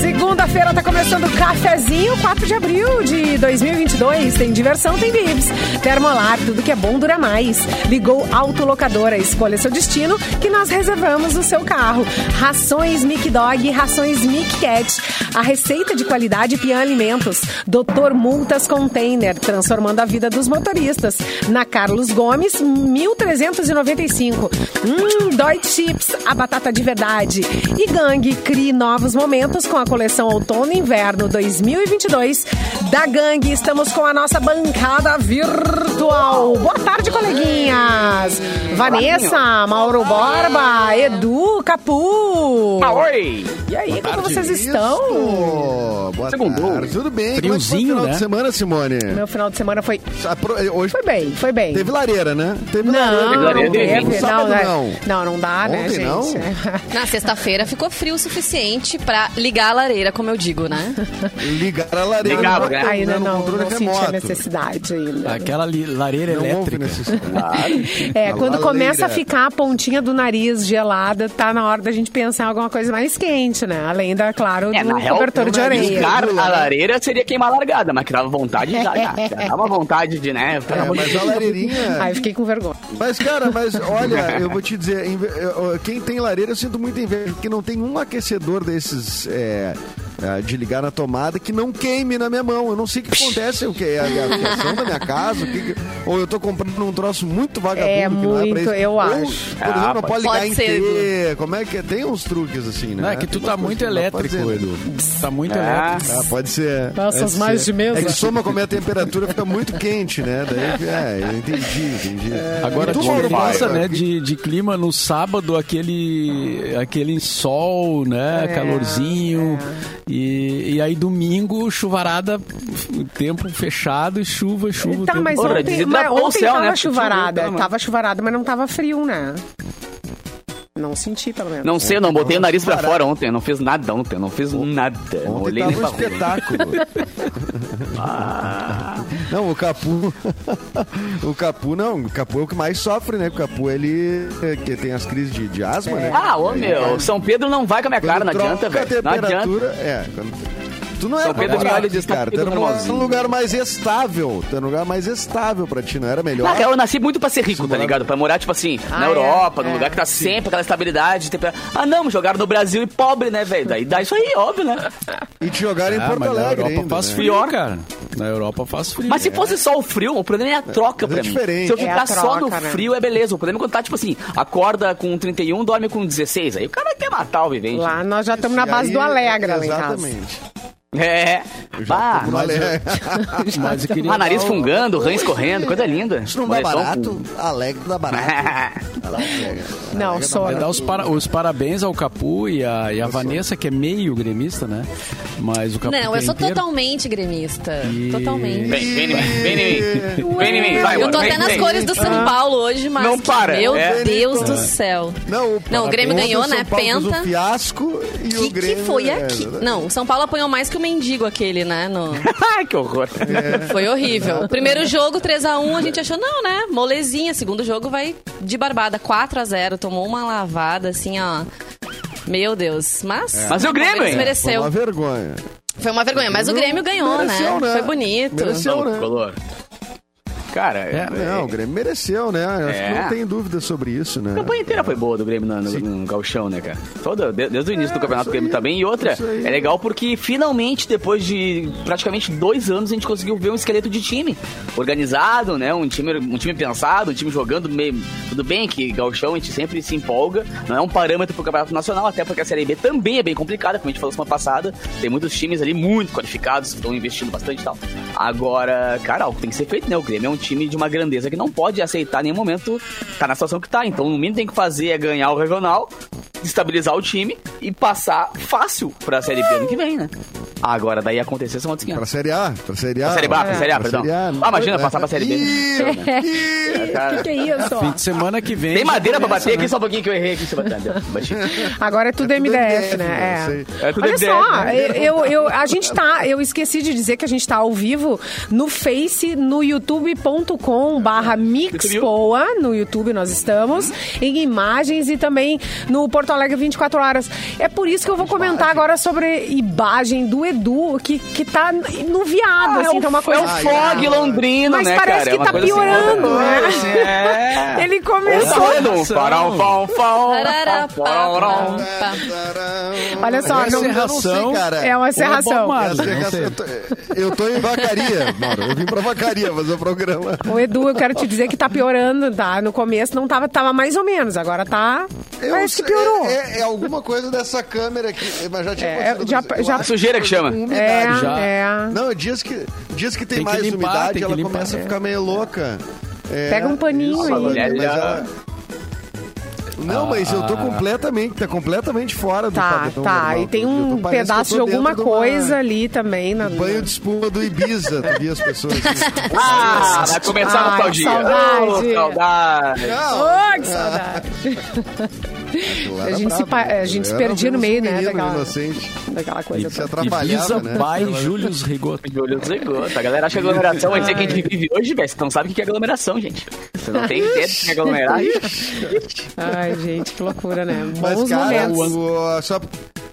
Segunda-feira tá começando o cafezinho, 4 de abril de 2022. Tem diversão, tem bibs. Termolar, tudo que é bom dura mais. Ligou Autolocadora, escolha seu destino que nós reservamos o seu carro. Rações Mic Dog rações Mic Cat. A receita de qualidade Pian Alimentos. Doutor Multas Container, transformando a vida dos motoristas. Na Carlos Gomes, 1395. Hum, Dói Chips, a batata de verdade. E Gangue, crie novos momentos com a coleção Outono e Inverno 2022 da Gangue. Estamos com a nossa bancada virtual. Boa tarde, coleguinhas. Vanessa, Mauro Borba, Edu, Capu. Ah, oi! E aí, como vocês estão? Boa Segundou. tarde. Tudo bem? Friozinho, Como é que foi o final né? de semana, Simone? Meu final de semana foi. Pro- Hoje Foi bem, foi bem. teve lareira, né? Teve Não, lareira. não Lareira teve. Não, Sábado, né? não. não, não dá, né, Ontem, gente? não? Na sexta-feira ficou frio o suficiente pra ligar a lareira, como eu digo, né? Ligar a lareira. Ligava, no, né? controle- Ainda no não, controle não senti necessidade ainda. Aquela lareira Não elétrica. É, A quando lareira. começa a ficar a pontinha do nariz gelada, tá na hora da gente pensar em alguma coisa mais quente, né? Além da, claro, É, do real, cobertor de orelha. Ligar a né? lareira seria queimar a largada, mas que dava vontade já, já, já dá uma vontade de, né? É, mas a lareirinha... Ai, fiquei com vergonha. Mas, cara, mas olha, eu vou te dizer, quem tem lareira eu sinto muita inveja, porque não tem um aquecedor desses é, that. É, de ligar na tomada que não queime na minha mão. Eu não sei o que acontece, o que é a a fiação da minha casa, o que que- ou eu tô comprando um troço muito vagabundo. É, que não pra muito, isso. eu Ou, acho. Por exemplo, não pode ligar Pode em ser, T, como é que é? Tem uns truques assim, né? Não, é que tu tá muito pra elétrico, né? Edu. Tá muito É. elétrico. Ah, pode ser. Pode mais ser. de mesa. É que soma como é a temperatura, fica muito quente, né? Daí, é, eu entendi, entendi. Agora E tu, a diferença, né, que- de, de clima no sábado, aquele, aquele sol, né, É, calorzinho. E, e aí domingo, chuvarada, tempo fechado e chuva, chuva. Tá, tempo mas Porra, ontem, desidratou mas ontem céu, tava né? chuvarada. Chuva, Tava chuvarada, mas não tava frio, né? Não senti, pelo menos. Não sei, eu não botei o nariz pra fora ontem, não fiz nada ontem, não fiz nada. Não Ontem olhei tava nem um espetáculo. Não, o Capu. o Capu não. O Capu é o que mais sofre, né? O Capu, ele é, que tem as crises de, de asma, né? Ah, ô Aí, meu, São Pedro não vai com a minha cara, não adianta, velho. Não adianta. temperatura. É, quando... Tu não São era Pedro pra diz, aqui, tá cara. Tu era num- normalzinho. num lugar mais estável. Tu era num lugar mais estável pra ti, não era melhor? Na real, eu nasci muito pra ser rico, tá ligado? Pra morar, tipo assim, Ah, na é? Europa, num É, lugar que tá sempre aquela estabilidade. Ah, não, me jogaram no Brasil e pobre, né, velho? Daí dá isso aí, óbvio, né? E te jogaram em Ah, Porto mas na Alegre Europa ainda, faz né? frio, cara. Na Europa faz frio. Mas se fosse só o frio, o problema é a troca é pra mim. Se eu É ficar só no né? frio, é beleza. O problema é quando tá, tipo assim, acorda com 31, dorme com 16. Aí o cara quer matar o vivente. Lá nós já estamos na base do Alegra lá em casa. Exatamente. É. Bah, Tô no Alegre. Mas eu queria ah, nariz o- fungando, rãs correndo, coisa linda. Isso não dá Moletom barato? Alegre dá barato. Alegre. Não, Alegre dá É dar os, para- os parabéns ao Capu e a, e a Vanessa, que é meio gremista, né? Mas o Capu Não, que eu é sou inteiro. totalmente gremista. E- Totalmente. Vem, vem em mim, vem em mim. Vem em mim, vai, Eu tô até nas cores do São Paulo hoje, mas. Não que- para, Meu é. Deus do céu. Não, o, Não, o Grêmio ganhou, né? Penta. O fiasco e Que, o que Grêmio... foi é, aqui? exatamente. Não, o São Paulo apanhou mais que o mendigo aquele, né? No... Ai, que horror. Foi horrível. O primeiro jogo, 3x1, a gente achou, não, né? Molezinha. Segundo jogo vai de barbada. 4x0. Tomou uma lavada, assim, ó. Meu Deus. Mas. Mas e o Grêmio, hein? Foi Mereceu. uma vergonha. Foi uma vergonha. Mas o Grêmio ganhou, Mereceu, né? Foi bonito. Mereceu. Não, né? color. Cara, é, Não, o Grêmio mereceu, né? Acho É. que não tem dúvida sobre isso, né? A campanha inteira foi boa do Grêmio no, no, no gauchão, né, cara? Toda, de- desde o início do campeonato o Grêmio tá bem. E outra, é legal porque finalmente, depois de praticamente dois anos, a gente conseguiu ver um esqueleto de time organizado, né? Um time, um time pensado, um time jogando meio. Tudo bem que gauchão a gente sempre se empolga, não é um parâmetro pro campeonato nacional, até porque a Série B também é bem complicada, como a gente falou semana passada. Tem muitos times ali muito qualificados, que estão investindo bastante e tal. Agora, cara, algo tem que ser feito, né? O Grêmio é um time de uma grandeza que não pode aceitar em nenhum momento tá na situação que tá. Então, o mínimo que tem que fazer é ganhar o regional, estabilizar o time e passar fácil pra Série B ano que vem, né? Agora, daí acontecer são outros 500. Pra Série A, pra Série A. Pra Série A, pra Série A, perdão. Série A. Ah, imagina, passar pra Série B. Cara, que, que é isso? Fim de semana que vem. Tem madeira pra bater né? aqui, só um pouquinho que eu errei aqui. Agora é tudo tudo MDF, MDF, né? né? É. É tudo Olha MDF, só, né? eu, eu- a gente tá, eu esqueci de dizer que a gente tá ao vivo no Face, no youtube.com barra Mixpoa, no YouTube nós estamos, em imagens e também no Porto Alegre 24 horas. É por isso que eu vou comentar agora sobre imagem do Edu, que, que tá no viado, assim, é tá uma o, coisa... é o fog londrino, Mas né, parece cara? É que uma tá assim, piorando, né? assim, É. Ele tá começou... fão, fão, Tarará, fão, fão, fão. pá, Olha só, não- não sei, serração. É uma é serração. É- eu, tô, em vacaria, Mauro. Eu vim pra vacaria fazer o programa. Ô, Edu, eu quero te dizer que tá piorando, tá? No começo não tava, tava mais ou menos, agora tá. Eu Parece que piorou. É, é- é alguma coisa dessa câmera aqui. Mas já tinha É, já- já- acho Sujeira que chama. É, umidade. já. é. Não, dias que, dias que tem, Tem que mais limpar, umidade, tem que ela limpar. começa a ficar meio louca. É, Pega um paninho isso, aí. mas Mulher ela- Não, mas eu tô completamente, tá completamente fora do Tá, padrão tá. normal. E tem tô- um que eu pedaço de tô alguma de uma- coisa ali também. Na... Banho de espuma do Ibiza, tu via as pessoas assim. Ah, vai começar a Ai, nostalgia. saudade. Ô, saudade. Não, Ô, que saudade! eu A era gente se pa- né? a gente se perdia no meio, né, daquela- inocente. Daquela coisa E se atrapalhava, Ibiza né? by Julius Rigoto. Júlio Zegota. A galera acha que aglomeração vai dizer que a gente vive hoje, velho. Você não sabe o que é aglomeração, gente. Você não tem ideia do que é aglomerar. Ai, gente, que loucura, né? Mas, Bons cara, momentos. o- só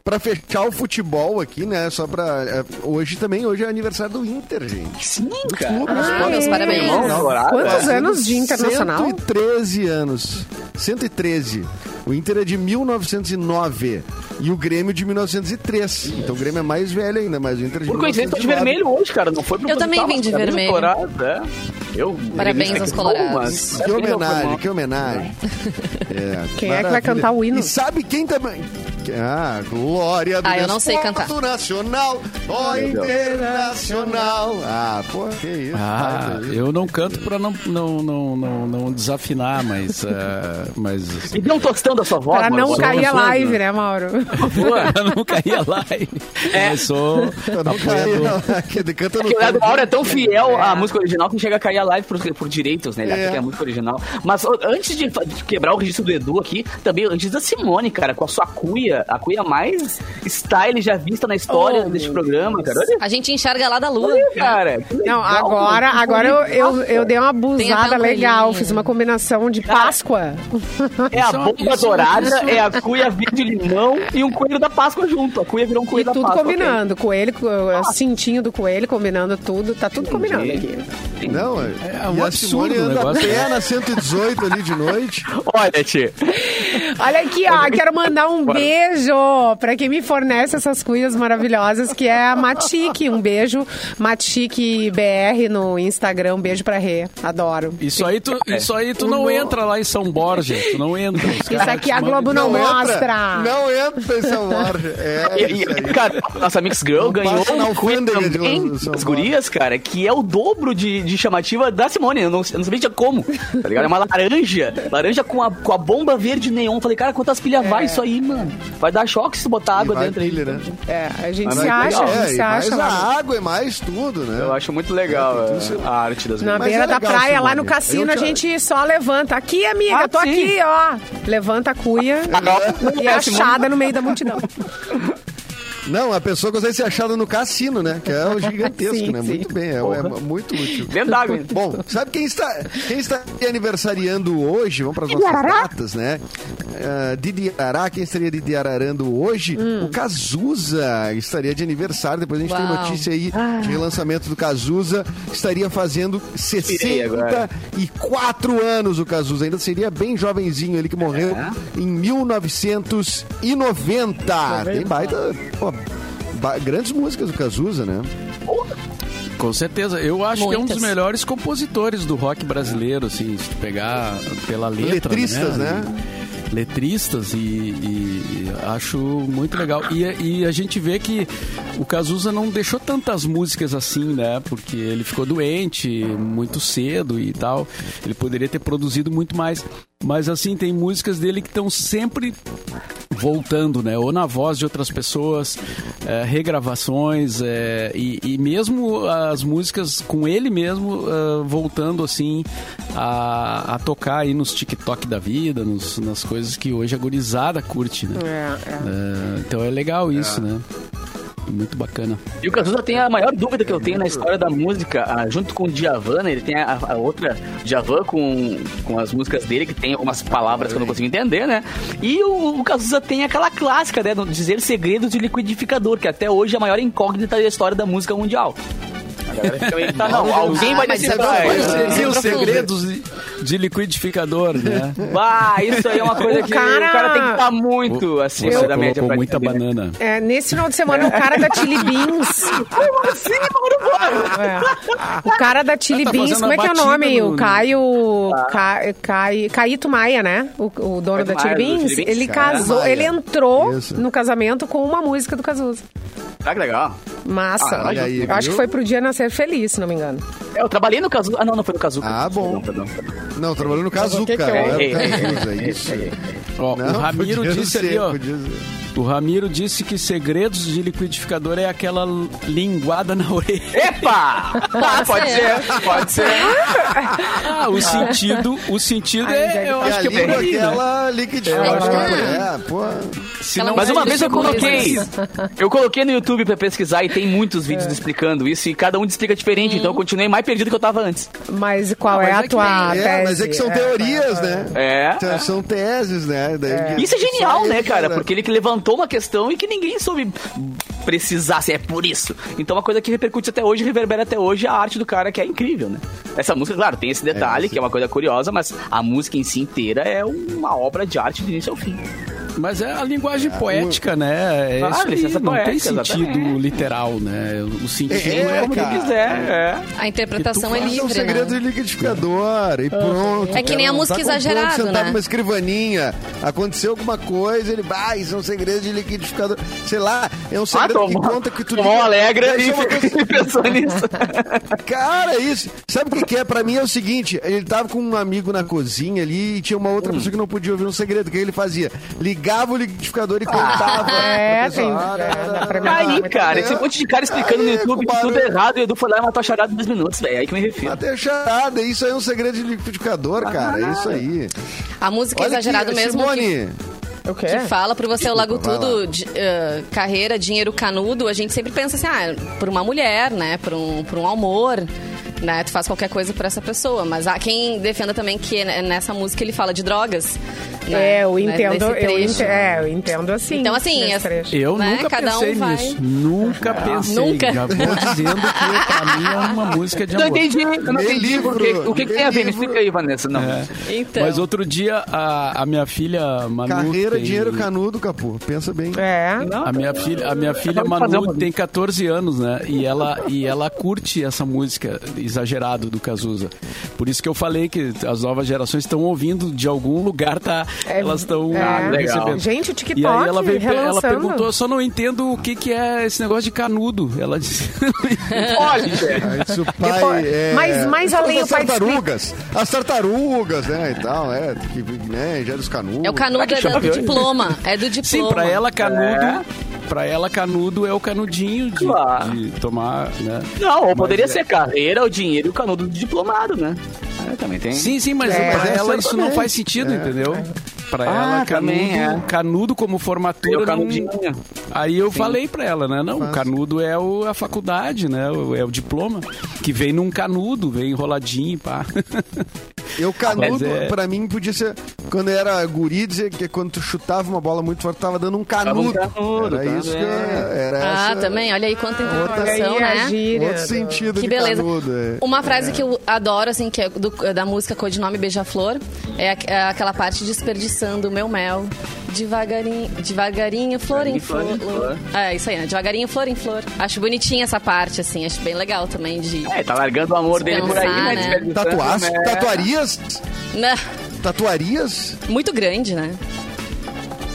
pra fechar o futebol aqui, né? Só pra. é, Hoje também, hoje é aniversário do Inter, gente. Sim, cara. Ah, meus é? parabéns. Colorado, Quantos é. anos de internacional? 113 anos. 113. O Inter é de 1909 e o Grêmio de 1903. Então o Grêmio é mais velho ainda, mas o Inter é de Por coincidência, tô de 1909. vermelho hoje, cara. Não foi Eu também vim de vermelho. colorado, é. Eu, Parabéns aos colorados. mas- Que homenagem, que homenagem. É, Quem é que vai maravilha. cantar o hino? E sabe quem também. Ah, glória do Ah, eu não sei cantar. nacional, ó Deus. internacional. Ah, pô, que isso. Ah, eu não canto pra não, não, não, não, não desafinar, mas. eh, mas dê um tostão da sua voz, Pra não sou- cair a sou- live, né, Mauro? eu não caía lá. Mas sou Eu não apoiador. canta no o Mauro é tão fiel É. à música original que chega a cair a live por, por direitos, né? Ele É. acha que é a música original. Mas antes de, de quebrar o registro do Edu aqui, também antes da Simone, cara, com a sua cuia, a cuia mais style já vista na história Oh, deste programa, cara. Olha, A gente enxerga lá da lua. olha, cara. Não, legal, agora, mano. agora eu, eu, eu dei uma abusada até um legal. Fiz uma combinação de Páscoa. É a Isso- bomba dourada, é a cuia verde limão e um coelho da Páscoa junto. A cuia virou um E coelho da tudo Páscoa. combinando. Coelho, co- o cintinho do coelho, combinando tudo. Tá tudo combinando aqui. Não, é, É um e a absurdo Simone anda a negócio, pé né? na 118 ali de noite. Olha, Tchê. Olha aqui, ó. Quero mandar um beijo pra quem me fornece essas cuidas maravilhosas, que é a Matique. Um beijo, Matique BR no Instagram. Um beijo pra Rê. Adoro. Isso aí tu, isso aí tu não entra lá em São Borja. Tu não entra. Isso aqui a mandam- Globo não, entra, mostra. Não entra em São Borja. É, E, e, cara, nossa Mix Girl Não ganhou um quiz também das gurias, cara, que é o dobro de, de chamativa da Simone. Eu não, eu não sabia como, tá ligado? É uma laranja, laranja com a, com a bomba verde neon. Falei, cara, quantas pilhas vai isso aí, mano? Vai dar choque se botar água E dentro aí. né? É, a gente Mas se é acha, legal. a É, gente e se mais acha a lá. água e mais tudo, né? Eu acho muito legal É, é, a arte das Na beira é da praia, lá no cassino, Eu a te- gente só levanta. Aqui, amiga, Ah, tô aqui, ó. Levanta a cuia e É, achada no meio da multidão. Não, a pessoa consegue ser achada no cassino, né? Que é o gigantesco, Sim, né? sim. Muito bem, é, é muito útil. Dentro d'água. Bom, sabe quem está, quem está aniversariando hoje? Vamos para as nossas datas, né? Uh, Didi Arará, quem estaria Didi Ararando hoje? O Cazuza estaria de aniversário. Depois a gente tem Uau. notícia aí de relançamento do Cazuza. Estaria fazendo Pirei agora. 64 anos o Cazuza. Ainda seria bem jovenzinho ele que morreu É? em 1990. Tem baita. pô, ba- grandes músicas do Cazuza, né? Com certeza. Eu acho que é um dos Muitas. melhores compositores do rock brasileiro, assim, se tu pegar pela letra. Letristas, né? Letristas e, e acho muito legal. E, e a gente vê que o Cazuza não deixou tantas músicas assim, né? Porque ele ficou doente muito cedo e tal. Ele poderia ter produzido muito mais. Mas assim, tem músicas dele que estão sempre voltando, né? Ou na voz de outras pessoas, é, regravações é, e, e mesmo as músicas com ele mesmo é, voltando assim a, a tocar aí nos TikTok da vida, nos- nas coisas que hoje a gurizada curte, né? É, é. É, então é legal isso, né? Muito bacana. E o Cazuza tem a maior dúvida que eu tenho na história da música, ah, junto com o Djavan, né? Ele tem a, a outra Djavan com, com as músicas dele, que tem algumas palavras que eu não consigo entender, né? E o, o Cazuza tem aquela clássica, né? Dizer segredos de liquidificador, que até hoje é a maior incógnita da história da música mundial. A galera fica meio que tá, não, alguém vai decifrar é isso. verdade. Quais seriam os profundo. segredos de, de liquidificador, né? Ah, isso aí é uma coisa O que cara- o cara tem que estar muito acima Você da média pra muita entender. banana. É, nesse final de semana, o cara da Chili Beans. Como assim, mano? É. O cara da Chili Tá Beans, como é que é o nome? no- O Caio. Ca, Cai, Caíto Maia, né? O, o dono Caio da Chili do Beans. Ele casou, Maia. ele entrou Isso. no casamento com uma música do Cazuza. Ah, que legal. Massa. Ah, olha aí, Eu acho viu? que foi pro dia nascer feliz, se não me engano. É, eu trabalhei no Cazuza. Ah, não, não foi no Cazuza. Ah, bom. Perdão, perdão, perdão. Não, trabalhou no que que não era Ei, o Cazuza, isso. Ó, o Ramiro disse ali, ó. O Ramiro disse que segredos de liquidificador é aquela linguada na orelha. Epa! Ah, pode ser. ser, pode ser. Ah, o sentido, o sentido é, eu E acho a que é por aí, né? aquela liquidificador. É, pô. Não- Mas uma vez eu coloquei, eu coloquei no YouTube pra pesquisar e tem muitos vídeos explicando isso e cada um explica diferente, então eu continuei mais perdido que eu tava antes. Mas qual mas é é a tua É, tese? mas é que são teorias, né? É. São- São teses, né? Isso é genial, né, cara? Porque ele que levantou uma questão e que ninguém soube precisar se é por isso. Então uma coisa que repercute até hoje, reverbera até hoje é a arte do cara que é incrível, né? Essa música, claro, tem esse detalhe É, que é uma coisa curiosa, mas a música em si inteira é uma obra de arte do início ao fim. Mas é a linguagem poética, né? É Claro, isso aí, não tem sentido exatamente. literal, né? O sentido É, é, Como cara. ele quiser, é. A interpretação é Isso é um livre, segredo né? de liquidificador e pronto. É que nem a Cara, música tá exagerado, sentado né? numa escrivaninha, aconteceu alguma coisa, ele, ah, isso é um segredo de liquidificador. Sei lá, é um segredo que tomou- conta que tu tomou liga- alegra e é coisa- pensou nisso. Cara, é isso. Sabe o que, que é? Pra mim é o seguinte: ele tava com um amigo na cozinha ali e tinha uma Hum. outra pessoa que não podia ouvir um segredo. O que ele fazia? Ligava o liquidificador e contava. É, pessoa. tem- Ah, é, Tá aí, cara, esse monte de cara explicando no YouTube que tudo é errado e o Edu foi lá e matou a charada em dois minutos, velho. É aí que me refiro. Até charada, isso aí é um segredo de liquidificador, cara. É isso aí. A música é Olha exagerado aqui, mesmo que, Simone, O quê? que fala pro você o Lago Tudo, de- eh, carreira, dinheiro canudo, a gente sempre pensa assim, ah, por uma mulher, né? Por um, por um amor, né? Tu faz qualquer coisa por essa pessoa. Mas há quem defenda também que né, nessa música ele fala de drogas. né? É, eu Né, entendo, nesse eu entendo, é, eu entendo assim. Então, assim, nesse trecho. Eu né? nunca Cada um pensei vai- nisso. Nunca pensei. Nunca. Já vou dizendo que pra mim é uma música de Não amor. entendi, eu não entendi livro, por quê. O que, que tem a ver? Me livro. explica aí, Vanessa. Não. É. Então. Mas outro dia, a, a minha filha Manu. carreira, tem- dinheiro canudo, Capu. Pensa bem. É. Não, A minha filha, a minha filha Manu tem 14 anos, né? E ela, e ela curte essa música exagerado do Cazuza. Por isso que eu falei que as novas gerações estão ouvindo de algum lugar, tá? É, elas estão é. Legal. recebendo. Gente, o TikTok E aí ela, veio, ela perguntou, eu só não entendo o que, que é esse negócio de canudo. Ela disse. Olha, Aí, se o pai Depois- é... mas- mas As além- pai tartarugas. As tartarugas, né, e tal, é. Que, né, gera os canudos. É o canudo é chama, do diploma. É do diploma. Sim, pra ela canudo. É. Pra ela, canudo é o canudinho de, Claro. de tomar, né? Não, ou poderia é- ser carreira, o dinheiro e o canudo do diplomado, né? É, também tem. Sim, sim, mas É, pra mas é ela isso não sertanejo. faz sentido, entendeu? Pra Ah, ela, canudo, é. canudo como formatura. não-. Aí eu Sim. falei pra ela, né? Não, o canudo é o- a faculdade, né? o- É o diploma. Que vem num canudo, vem enroladinho, pá. Eu canudo, é- pra mim, podia ser. Quando eu era guri, dizer que quando tu chutava uma bola muito forte, tava dando um canudo. canudo, era tá isso que eu, era Ah, essa- também. Olha aí quanta Olha interpretação, aí a né? gíria. Outro sentido Que de beleza. canudo. é. Uma frase que eu adoro, assim, que é do- da música Codinome Beija-Flor, é, é aquela parte desperdiçando o meu mel. Devagarinho, devagarinho, flor em flor flor. É, isso aí, né? Devagarinho, flor em flor. Acho bonitinha essa parte, assim, acho bem legal também de... É, tá largando o amor dele por aí, né? né? Tatuas, né? Tatuarias? Né? Tatuarias? Muito grande, né?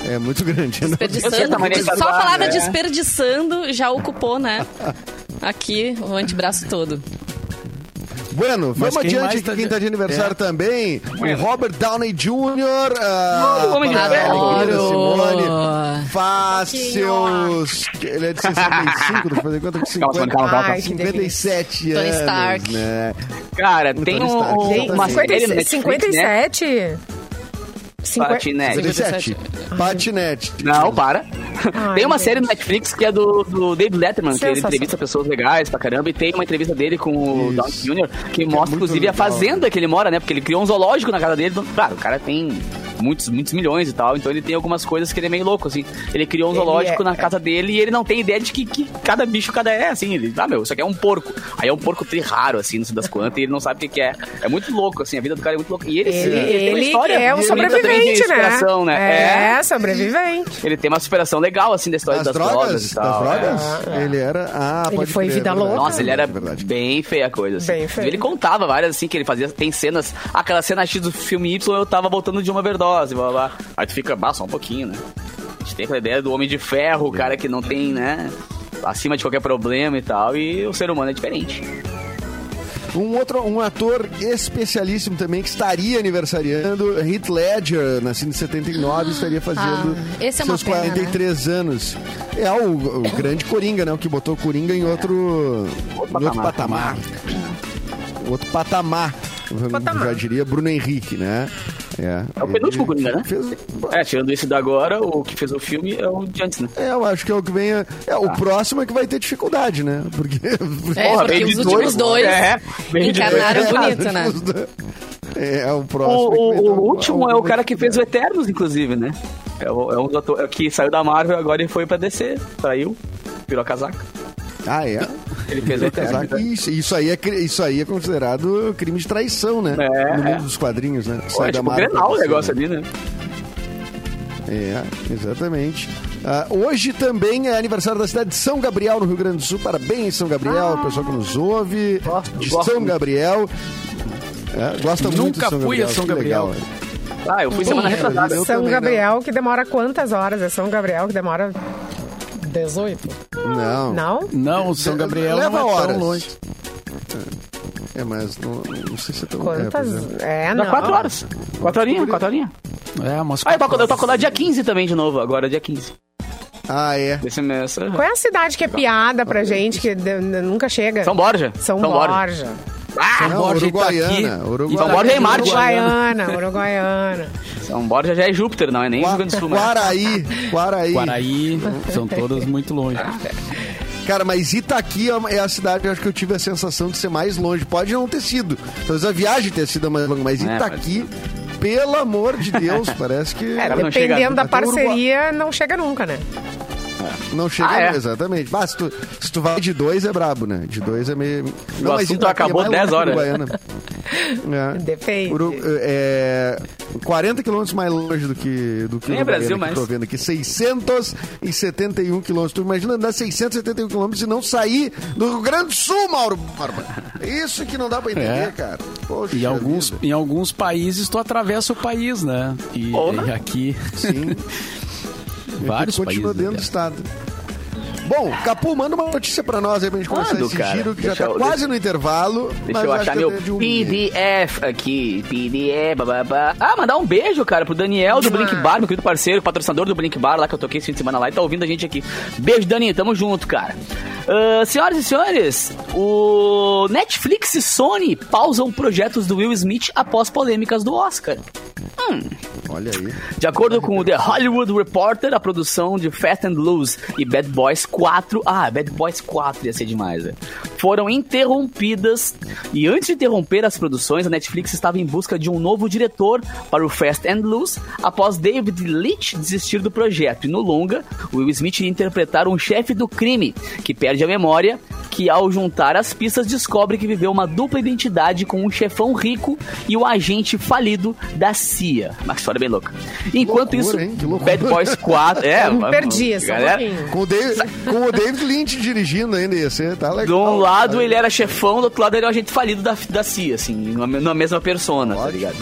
É muito grande. né? Desperdiçando. Só a palavra né? desperdiçando já ocupou, né? Aqui, o antebraço todo. Bueno, vamos adiante aqui. tá Quem tá de aniversário É. também, o Robert Downey Jr. ah, o Homem de Ferro. Simone, faz seus... Ele é de 65, deixa eu fazer conta com Calma, 50. calma, calma. Que delícia. 57 Tony anos, Stark. né? Cara, tem Tony um, uma série no 50, Netflix, né? 57? Cinqu- Patinete. 57. Patinete. Não, para. Ai, tem uma gente. série no Netflix que é do, do David Letterman, que ele entrevista pessoas legais pra caramba. E tem uma entrevista dele com o. Downey Jr., que mostra, muito inclusive, a legal. fazenda que ele mora, né? Porque ele criou um zoológico na casa dele. Então, Claro, o cara tem muitos, muitos milhões e tal, então ele tem algumas coisas que ele é meio louco, assim. Ele criou um Ele zoológico é- na casa dele e ele não tem ideia de que, que cada bicho cada é, assim. Ele, ah, meu, isso aqui é um porco. Aí é um porco tri raro, assim, não sei das quantas, e ele não sabe o que, que é. É muito louco, assim, a vida do cara é muito louca. E ele, Ele, sim, ele tem uma história é um sobrevivente, né? né? É, sobrevivente. Ele tem uma superação legal, assim, da história Das das, drogas, e Das tal. drogas? é. Ele era... Ah, Ele foi crer, vida é louca. Nossa, ele era É verdade. bem feia a coisa. Assim. Bem feio. Ele contava várias, assim, que ele fazia. Tem cenas. Aquela cena X do filme Y, eu tava voltando de uma overdose, blá blá. blá. Aí tu fica, bah, só um pouquinho, né? A gente tem aquela ideia do homem de ferro, o cara que não tem, né? Acima de qualquer problema e tal. E o ser humano é diferente. Um outro, um ator especialíssimo também que estaria aniversariando, Heath Ledger, nascido em 79, estaria fazendo Ah, esse é seus pena, 43 anos. É o, o grande Coringa, né? O que botou Coringa em outro, em outro patamar. patamar. Outro patamar. Patamar. Já diria Bruno Henrique, né? É, É o penúltimo Coringa, né? fez- É, tirando esse da agora, o que fez o filme é o de antes, né? É, eu acho que é o que vem. É, é, o próximo é que vai ter dificuldade, né? Porque. É, Porra, porque os últimos dois, dois é, encarnaram É, bonito, né? os dois- É, o O, próximo. é o- ter o uma- último é o cara que fez o Eternos, inclusive, né? É, o- é um dos atores que saiu da Marvel agora e foi pra DC. Traiu, virou a casaca. Ah, é? Ele fez o. Exato. Isso, isso, aí é, isso aí é considerado crime de traição, né? É, no mundo é. dos quadrinhos, né? Pô, é tipo Marvel Grenal o negócio né? ali, né? É, exatamente. Ah, hoje também é aniversário da cidade de São Gabriel, no Rio Grande do Sul. Parabéns, São Gabriel, o pessoal que nos ouve. Gosto, de gosto São muito. Gabriel. É, gosta muito Nunca de São fui Gabriel. a São que Gabriel. legal. Ah, eu fui semana Puxa retrasada. São também Gabriel, que demora quantas horas? É São Gabriel que demora 18? Não. Não? Não, São Gabriel Leva não é horas. tão longe. É, mas não, não sei se é tão... Quantas? É, pois é. É, Dá não. quatro horas. Quatro horinhas, quatro horinhas. É, umas Ah, eu toco, eu toco lá dia 15 também de novo, agora dia 15 Ah, é. desse mês. Qual é a cidade que é piada pra gente, que de- de- nunca chega? São Borja. São Borja. Ah, Não, Borja, Uruguaiana. Itaqui. Uruguaiana. São Borja é Marte. Uruguaiana, Uruguaiana. São Borja já é Júpiter, não é nem Rio Grande do Sul. Guaraí. Guaraí. Guaraí, são todas muito longe. Cara, mas Itaqui é é a cidade, acho que eu tive a sensação de ser mais longe. Pode não ter sido. Talvez a viagem tenha sido mais longa, mas É, Itaqui, pelo amor de Deus, parece que É, não chega- Dependendo da parceria, não chega nunca, né? Não chega. Ah, é? Exatamente. Mas se tu, se tu vai de dois, é brabo, né? De dois é meio. Não, mas assunto acabou é mais 10 longe que horas. É. Depende. Uru- é, 40 quilômetros mais longe do que do que Nem é Brasil mais. Tô vendo aqui 671 quilômetros. Tu imagina andar 671 quilômetros e não sair do Rio Grande do Sul, Mauro. Isso que não dá pra entender, É. cara. Poxa E alguns, vida. em alguns países tu atravessa o país, né? E, e aqui, Sim. vários continua países. dentro do estado. Bom, Capu, manda uma notícia pra nós aí pra gente começar Mando, esse cara. giro que já Deixa tá eu- quase deixa- no intervalo. Deixa mas eu achar que meu um minuto. PDF aqui. PDF, bababá. Ah, mandar um beijo, cara, pro Daniel do Blink Bar, meu querido parceiro, patrocinador do Blink Bar, lá que eu toquei esse fim de semana lá e tá ouvindo a gente aqui. Beijo, Dani, tamo junto, cara. Ah, senhoras e senhores, o Netflix e Sony pausam projetos do Will Smith após polêmicas do Oscar. Olha aí. De acordo com o The Hollywood Reporter, a produção de Fast and Loose e Bad Boys 4, ah, Bad Boys 4 ia ser demais, velho, foram interrompidas. E antes de interromper as produções, a Netflix estava em busca de um novo diretor para o Fast and Loose após David Leitch desistir do projeto. E no longa, o Will Smith ia interpretar um chefe do crime que perde a memória, que ao juntar as pistas descobre que viveu uma dupla identidade com um chefão rico e o agente falido da CIA. Uma história bem louca. Enquanto Loucura, isso, hein? Bad Boys 4. É, Eu perdi, um galera, pouquinho. Com o, David, com o David Lynch dirigindo ainda ia ser, tá De legal. um lado cara. ele era chefão, do outro lado ele era o agente falido da, da CIA, assim, numa, numa mesma persona, tá Ótimo. ligado?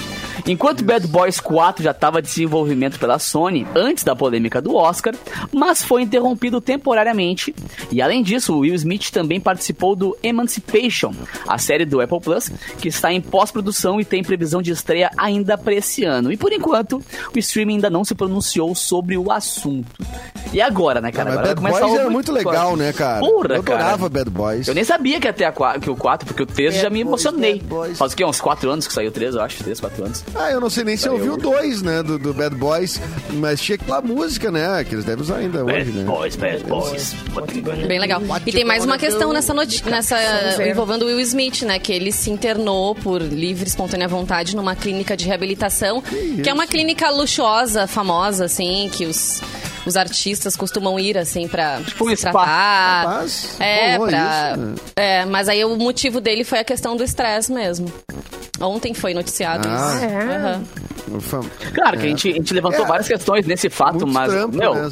Enquanto Bad Boys 4 já estava em desenvolvimento pela Sony antes da polêmica do Oscar, mas foi interrompido temporariamente. E além disso, Will Smith também participou do Emancipation, a série do Apple Plus, que está em pós-produção e tem previsão de estreia ainda para esse ano. E por enquanto, o streaming ainda não se pronunciou sobre o assunto. E agora, né, cara? Mas Agora Bad começa Boys o- era muito legal, né, cara? Porra, eu adorava cara. Bad Boys. Eu nem sabia que ia ter a que o 4, porque o 3 já me emocionei. Boys. Faz o quê? Uns 4 anos que saiu o 3, eu acho. 3, 4 anos. Ah, eu não sei nem se eu ouvi o 2, né, do, do Bad Boys, mas tinha aquela música, né, que eles devem usar ainda Bad hoje, né? Boys, Bad Boys. Bem legal. E tem mais uma questão nessa notícia, nessa envolvendo o Will Smith, né? Que ele se internou por livre, e espontânea vontade numa clínica de reabilitação, que, é uma clínica luxuosa, famosa, assim, que os, os artistas costumam ir, assim, pra Tipo um spa. tratar. Rapaz, é, pra. isso, né? É, mas aí o motivo dele foi a questão do estresse mesmo. Ontem foi noticiado Ah, isso. é? Fam- Claro que a, gente, a gente levantou É. várias questões nesse fato, Muito mas, trampo, meu, né,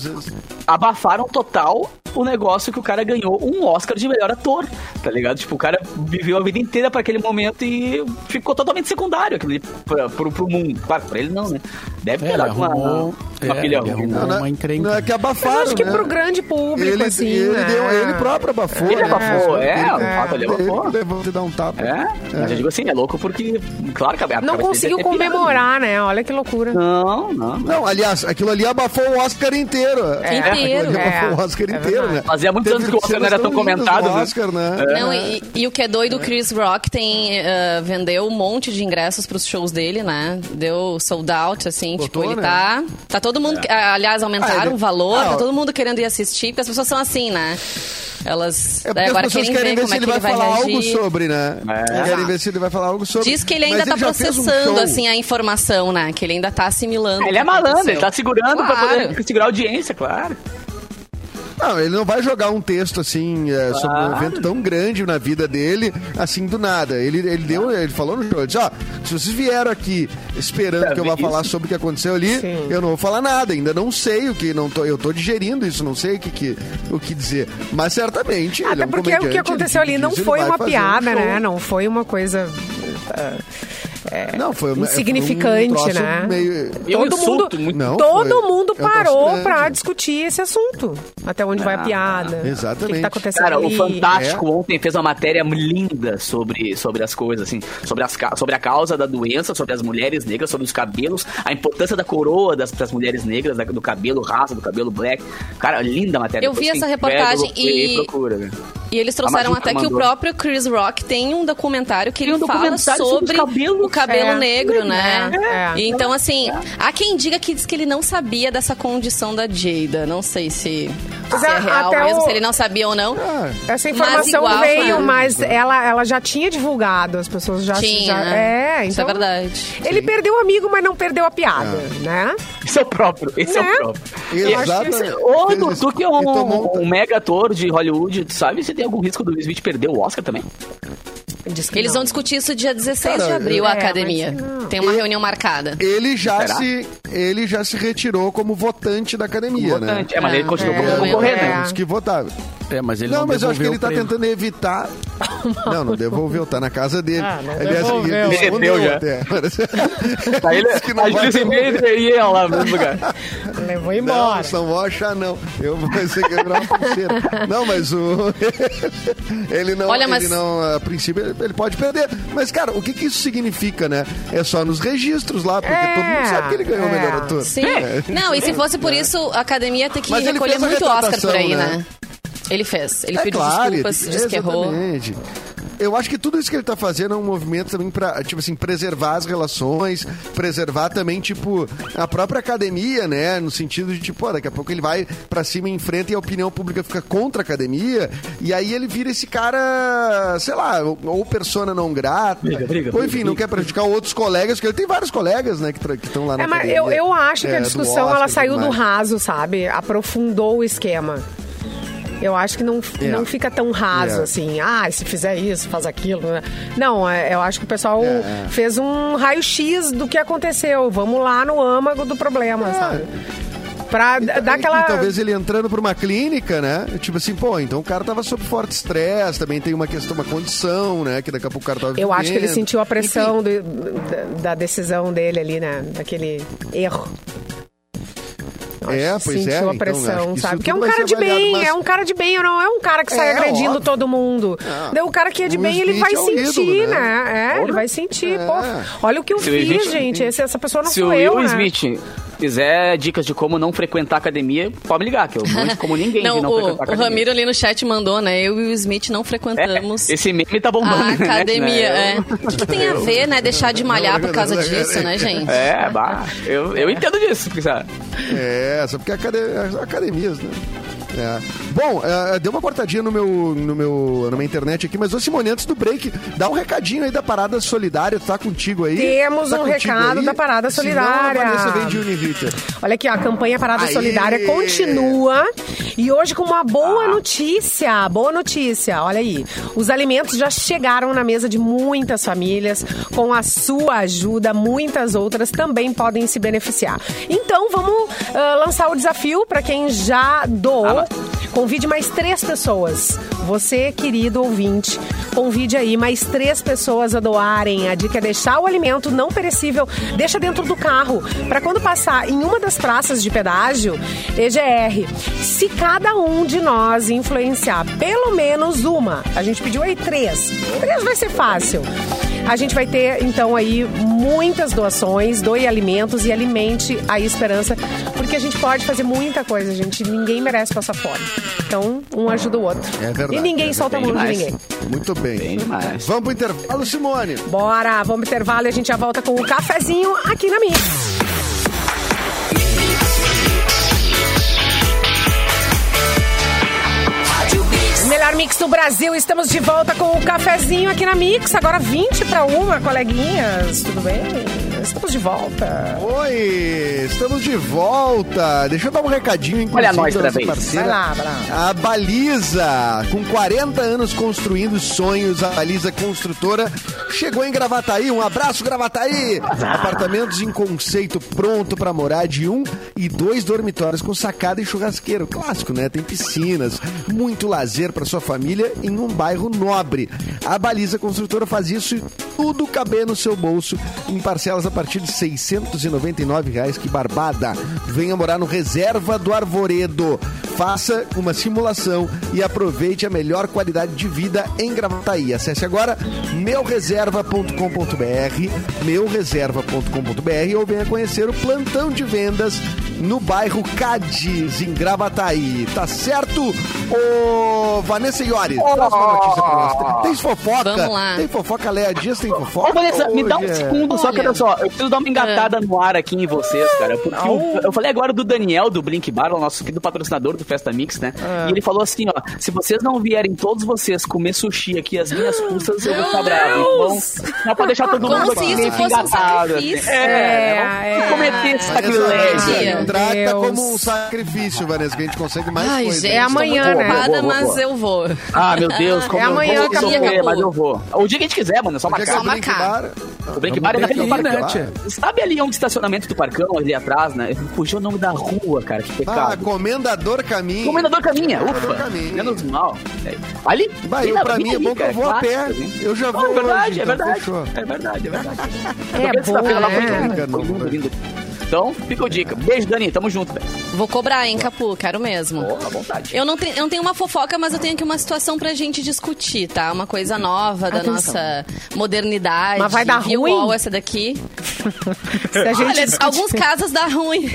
abafaram total o negócio que o cara ganhou um Oscar de melhor ator, tá ligado? Tipo, o cara viveu a vida inteira pra aquele momento e ficou totalmente secundário aquilo ali pra, pro, pro mundo. Claro, pra ele não, né? Deve É, ter ele dado uma, uma é, ele arrumou Não, uma encrenca. não é que Mas abafaram, eu acho que né? pro grande público, ele, assim. ele, né? deu, ele próprio abafou. Ele né? abafou, é, Ele- o fato ali abafou. Ele levou te dar um tapa. É, mas eu digo assim, é louco porque, claro que a Não conseguiu é comemorar, né? Olha que loucura. Não, não. Não, aliás, aquilo ali abafou o Oscar inteiro. É. Aquilo ali Inteiro. abafou É. o Oscar É inteiro, né? Fazia muitos anos que o Oscar não era tão comentado, né? Oscar, né? Não, e, e o que é doido, o Chris Rock tem eh, vendeu um monte de ingressos pros shows dele, né? Deu sold out, assim, Botou, tipo, ele né? tá. Tá todo mundo. ah, Aliás, aumentaram Ah, ele- o valor, Ah, tá todo mundo querendo ir assistir, porque as pessoas são assim, né? Elas É porque agora as pessoas querem, querem ver se é ele que vai ele vai falar algo sobre, né? É. Querem ver se ele vai falar algo sobre. Diz que ele ainda tá um processando, show. assim, a informação, né? Que ele ainda tá assimilando. Ele é malandro, ele tá segurando pra Claro. poder segurar a audiência, claro. Não, ele não vai jogar um texto assim é, sobre um Claro. evento tão grande na vida dele, assim do nada. Ele, ele deu, ele falou no show, ele disse, ó, se vocês vieram aqui esperando que eu vá isso. falar sobre o que aconteceu ali, Sim. eu não vou falar nada, ainda não sei o que, não tô, eu tô digerindo isso, não sei o que, que- o que dizer. Mas certamente ele é Até um porque o que aconteceu ali não foi uma um piada, show. né? Não foi uma coisa. Não, foi Insignificante, foi um né? meio- Todo insulto mundo, muito- Não, todo foi- mundo é um parou pra discutir esse assunto. Até onde vai a Ah, piada. exatamente. O que, que tá acontecendo Cara, o ali. Fantástico É. ontem fez uma matéria linda sobre, sobre as coisas, assim, sobre, as, sobre a causa da doença, sobre as mulheres negras, sobre os cabelos, a importância da coroa das, das mulheres negras, da- do cabelo raça, do cabelo black. Cara, linda a matéria. Eu vi Depois essa reportagem e- procura, né? E eles trouxeram até que o mandou. próprio Chris Rock tem um documentário que Tem ele um fala sobre sobre os cabelos. o cabelo É. negro, né? É, é. Então, assim, há quem diga que diz que ele não sabia dessa condição da Jada. Não sei se, Mas se é a- real até mesmo, o- se ele não sabia ou não. Ah, Essa Mas informação igual, veio, né? mas ela, ela já tinha divulgado, as pessoas já... Tinha, já né? É, Isso é então... verdade. Ele perdeu o amigo, mas não perdeu a piada, né? Esse é o próprio, esse é Né? o próprio. Exatamente. Ô, Fez tu, isso. tu que é um- um mega ator de Hollywood, tu sabe se tem algum risco do Will Smith perder o Oscar também? Diz que Eles não. vão discutir isso dia 16 Cara, de abril, eu- a É, academia. Tem uma reunião marcada. Ele já, Será? se, ele já se retirou como votante da academia, né? Votante. É, mas ele É, continua é, como concorrendo, é. né? Os que votavam. É, mas ele Não, não, mas eu acho que ele tá o tentando evitar. Não, não devolveu, tá na casa dele. Ah, não Aliás, devolveu. ele escondeu já. até. Aí ele, que não a vai justiça devolver. e ia lá no mesmo lugar. Levou Não, embora. não vou achar, não. Eu vou ser quebrar uma pulseira. Não, mas o. ele não. Olha, mas- Ele não, a princípio, ele, ele pode perder. Mas, cara, o que, que isso significa, né? É só nos registros lá, porque É, todo mundo sabe que ele ganhou o é. melhor ator. Sim. É. Não, e se fosse por isso, a academia tem que Mas ele recolher muito Oscar por aí, né? né? Ele fez. Ele É pediu claro, desculpas, ele- disse que errou. Eu acho que tudo isso que ele tá fazendo é um movimento também pra, tipo assim, preservar as relações, preservar também, tipo, a própria academia, né? No sentido de, tipo, ó, daqui a pouco ele vai pra cima e enfrenta e a opinião pública fica contra a academia, e aí ele vira esse cara, sei lá, ou, ou persona não grata. Briga, briga, ou enfim, briga, não briga. quer prejudicar outros colegas, porque ele tem vários colegas, né, que estão lá na É, mas academia. eu, eu acho que é, a do discussão Oscar ela saiu do raso, sabe? Aprofundou o esquema. Eu acho que não, É. não fica tão raso É. assim. Ah, se fizer isso, faz aquilo. né? Não, é, eu acho que o pessoal é. fez um raio-x do que aconteceu. Vamos lá no âmago do problema, sabe? Pra E- dar e- aquela. e talvez ele entrando pra uma clínica, né? Tipo assim, pô, então o cara tava sob forte estresse, também tem uma questão, uma condição, né? Que daqui a pouco o cara tava Eu acho que ele vivendo. sentiu a pressão do- da, da decisão dele ali, né? Daquele erro. É, pois é, sentiu a então, pressão, sabe? Porque é um tudo vai cara de bem, mas- é um cara de bem, não é um cara que sai É, agredindo óbvio. todo mundo. Daí o cara que é de O bem, ele vai é sentir, ídolo, né? né? É, ele vai sentir. É. Pô, olha o que eu Se o fiz, Smith- gente. Esse- essa pessoa não Se sou o eu, Will né? Smith quiser dicas de como não frequentar academia, pode me ligar, que eu não como ninguém Não, de não o, frequentar o academia. Ramiro ali no chat mandou, né? Eu e o Smith não frequentamos É, esse meme tá bombando a internet, academia. né? é. O que, que tem a ver, né? Deixar de malhar por causa disso, né, gente? É, bah, eu, eu entendo disso, Pixar. É, só porque é acade- as academias, né? É. Bom, é, deu uma cortadinha no meu, no meu, na minha internet aqui, mas ô Simone, antes do break, dá um recadinho aí da Parada Solidária, tá contigo aí? Temos Tá um recado aí? da Parada Senão, Solidária. a Vanessa vem de. Olha aqui, ó, a campanha Parada Aê! Solidária continua. E hoje com uma Ah. boa notícia. Boa notícia. Olha aí. Os alimentos já chegaram na mesa de muitas famílias. Com a sua ajuda, muitas outras também podem se beneficiar. Então, vamos ah, lançar o desafio para quem já doou. Convide mais três pessoas. Você, querido ouvinte, convide aí mais três pessoas a doarem. A dica é deixar o alimento não perecível, deixa dentro do carro, para quando passar em uma das praças de pedágio, EGR, se cada um de nós influenciar pelo menos uma, a gente pediu aí três, três vai ser fácil. A gente vai ter, então, aí muitas doações, doe alimentos e alimente a esperança, porque a gente pode fazer muita coisa, gente. Ninguém merece passar fome. Então, um ajuda o outro. É verdade, E ninguém é solta a mão de ninguém. Muito bem. Bem demais. Vamos pro intervalo, Simone. Bora, vamos pro intervalo e a gente já volta com o cafezinho aqui na Mix. Melhor Mix do Brasil, estamos de volta com o cafezinho aqui na Mix. Agora 20 para uma, coleguinhas. Tudo bem? Estamos de volta. Oi, estamos de volta. Deixa eu dar um recadinho, inclusive, Olha nós da parceira. Vai lá, vai lá. A Baliza, com 40 anos construindo sonhos, a Baliza Construtora chegou em Gravataí. Um abraço, Gravataí! Apartamentos em conceito pronto para morar de um e dois dormitórios com sacada e churrasqueiro. Clássico, né? Tem piscinas, muito lazer para sua família em um bairro nobre. A Baliza Construtora faz isso e tudo caber no seu bolso em parcelas a partir de 699 reais. Que barbada! Venha morar no Reserva do Arvoredo. Faça uma simulação e aproveite a melhor qualidade de vida em Gravataí. Acesse agora meureserva.com.br, meureserva.com.br ou venha conhecer o plantão de vendas no bairro Cádiz, em Gravataí. Tá certo? Ô, Vanessa Iori, traz uma notícia pra nós. Tem fofoca? Vamos lá. Tem fofoca, Léa Dias tem fofoca? Ô, Vanessa, me dá um é- segundo só, que olha só, eu preciso dar uma engatada no ar aqui em vocês, cara, porque o- eu falei agora do Daniel, do Blink Bar, o nosso querido patrocinador do Festa Mix, né? E ele falou assim, ó, se vocês não vierem todos vocês comer sushi aqui às minhas custas, eu vou ficar bravo. Então, não pode deixar todo mundo aqui meio fosse um engatado. sacrifício. É, É, é. cometer esse sacrilégio. Trata como um sacrifício, Vanessa, que a gente consegue mais Ai, coisa. É amanhã, tô muito né? mas eu vou. Ah, meu Deus, como É amanhã, eu vou sofrer, mas eu vou. O dia que a gente quiser, mano, é só é é marcar. o Blink. Bar? O Break Bar é. Sabe ali onde estacionamento do Parcão, ali atrás, né? Fugiu o nome da rua, cara, que Ah, pecado. Comendador Caminho. Comendador Caminha, Comendador ufa, Caminho. menos mal. É. Ali, eu, na- pra mim é bom que eu vou a pé. assim. Eu já vou é verdade, hoje, é então verdade. É verdade, é verdade. É lindo, foi lindo, lindo. Então, fica a dica. Beijo, Dani, tamo junto, velho. Vou cobrar, hein, Capu? Quero mesmo. Boa, à vontade. Eu não, tenho, eu não tenho uma fofoca, mas eu tenho aqui uma situação pra gente discutir, tá? Uma coisa nova da Atenção. nossa modernidade. Mas vai dar Viu, ruim? Essa daqui. Se a gente Olha, discutir- alguns casos dá ruim.